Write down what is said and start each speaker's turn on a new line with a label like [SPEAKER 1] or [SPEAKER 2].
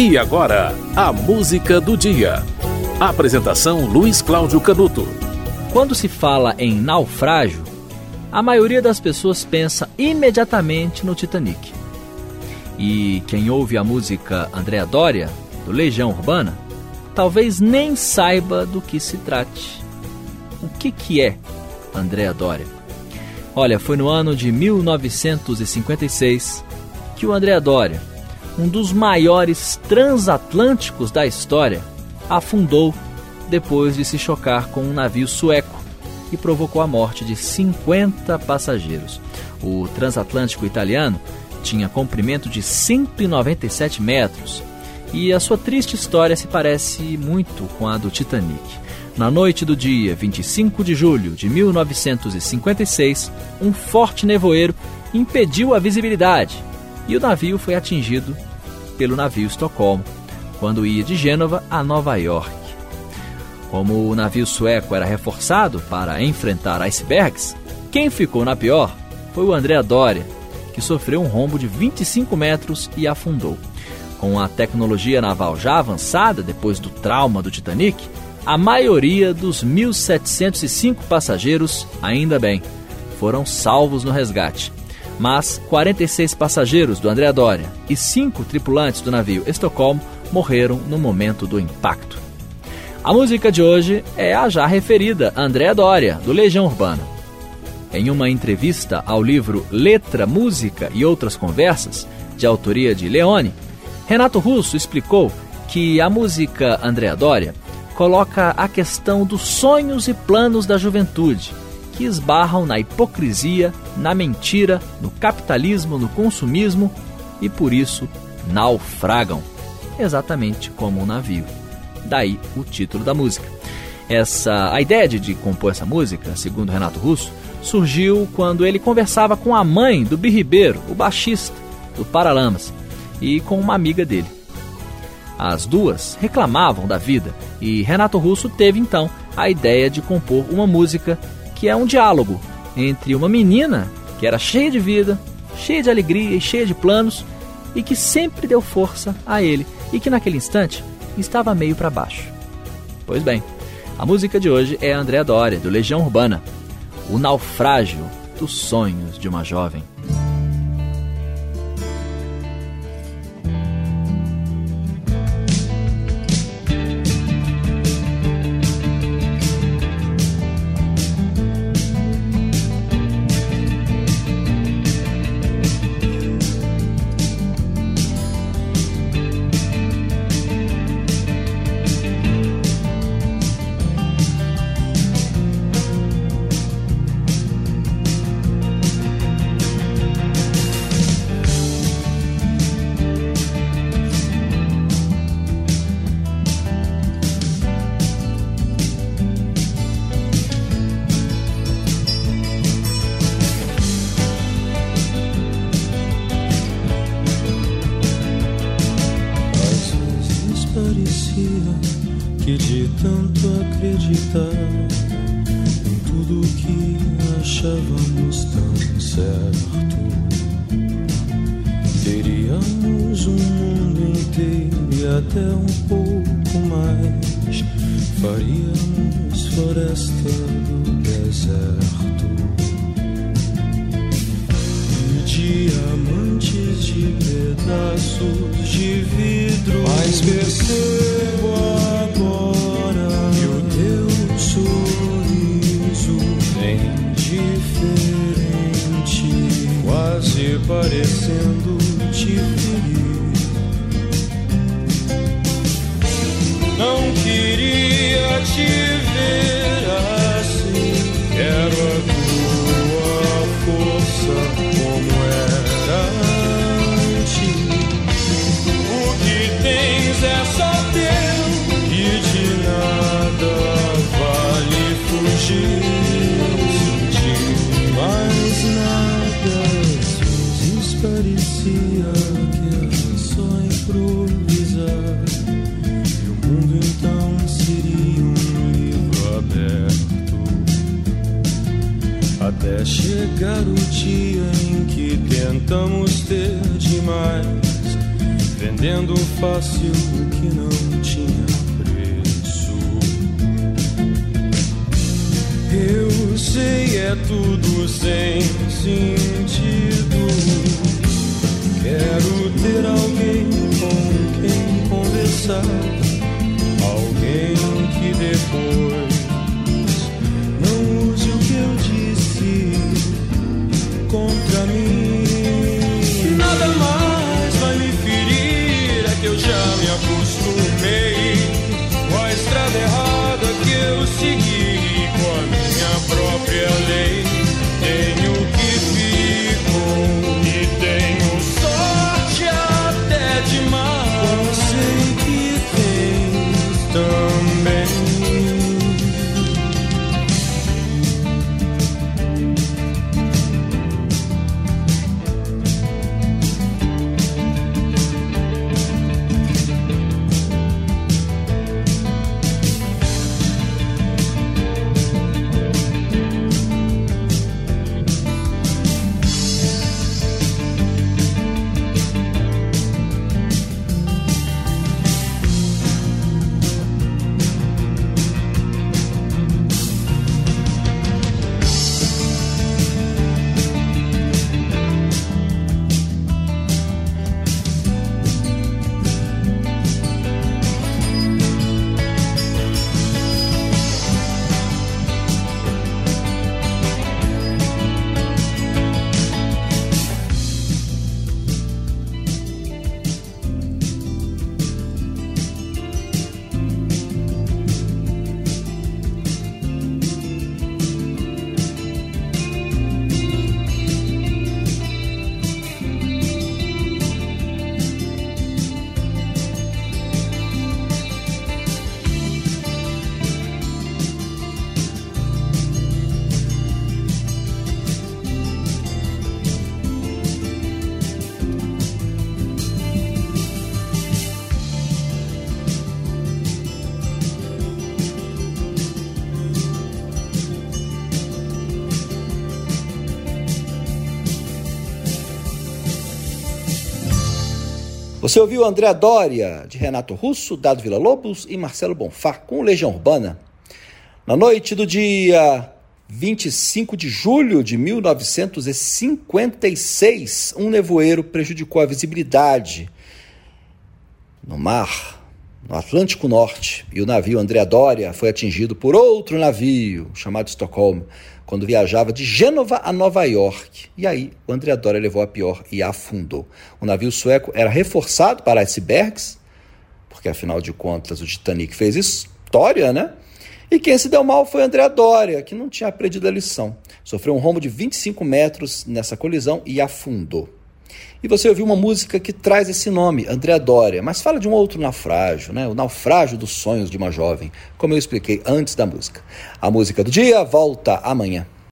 [SPEAKER 1] E agora, a música do dia. Apresentação Luiz Cláudio Canuto.
[SPEAKER 2] Quando se fala em naufrágio, a maioria das pessoas pensa imediatamente no Titanic. E quem ouve a música Andréa Dória, do Legião Urbana, talvez nem saiba do que se trate. O que, que é Andréa Dória? Olha, foi no ano de 1956 que o Andréa Dória, um dos maiores transatlânticos da história, afundou depois de se chocar com um navio sueco e provocou a morte de 50 passageiros. O transatlântico italiano tinha comprimento de 197 metros e a sua triste história se parece muito com a do Titanic. Na noite do dia 25 de julho de 1956, um forte nevoeiro impediu a visibilidade e o navio foi atingido pelo navio Estocolmo, quando ia de Gênova a Nova York. Como o navio sueco era reforçado para enfrentar icebergs, quem ficou na pior foi o Andrea Doria, que sofreu um rombo de 25 metros e afundou. Com a tecnologia naval já avançada depois do trauma do Titanic, a maioria dos 1.705 passageiros, ainda bem, foram salvos no resgate mas 46 passageiros do Andrea Doria e cinco tripulantes do navio Estocolmo morreram no momento do impacto. A música de hoje é a já referida Andrea Doria, do Legião Urbana. Em uma entrevista ao livro Letra, Música e Outras Conversas, de autoria de Leone, Renato Russo explicou que a música Andrea Doria coloca a questão dos sonhos e planos da juventude que esbarram na hipocrisia, na mentira, no capitalismo, no consumismo e por isso naufragam, exatamente como um navio. Daí o título da música. Essa a ideia de, de compor essa música, segundo Renato Russo, surgiu quando ele conversava com a mãe do Bi Ribeiro, o baixista do Paralamas, e com uma amiga dele. As duas reclamavam da vida e Renato Russo teve então a ideia de compor uma música que é um diálogo entre uma menina que era cheia de vida, cheia de alegria e cheia de planos e que sempre deu força a ele e que naquele instante estava meio para baixo. Pois bem, a música de hoje é André Doria, do Legião Urbana, O Naufrágio dos Sonhos de uma Jovem.
[SPEAKER 3] Que de tanto acreditar em tudo que achávamos tão certo, teríamos um mundo inteiro e até um pouco mais. Faríamos floresta do deserto. E diamantes de pedaços de vidro. Mas percebo parecendo te ferir. Parecia que era só improvisar e o mundo então seria um livro aberto até chegar o dia em que tentamos ter demais vendendo fácil o que não tinha preço. Eu sei, é tudo sem sentido. Quero ter alguém
[SPEAKER 4] Você ouviu André Dória, de Renato Russo, Dado Vila Lobos e Marcelo Bonfá, com Legião Urbana. Na noite do dia 25 de julho de 1956, um nevoeiro prejudicou a visibilidade no mar, no Atlântico Norte, e o navio André Dória foi atingido por outro navio, chamado Stockholm, quando viajava de Gênova a Nova York. E aí o André Dória levou a pior e afundou. O navio sueco era reforçado para icebergs, porque afinal de contas o Titanic fez história, né? E quem se deu mal foi André Dória, que não tinha aprendido a lição. Sofreu um rombo de 25 metros nessa colisão e afundou. E você ouviu uma música que traz esse nome, André Dória, mas fala de um outro naufrágio, né? O naufrágio dos sonhos de uma jovem, como eu expliquei antes da música. A música do dia volta amanhã.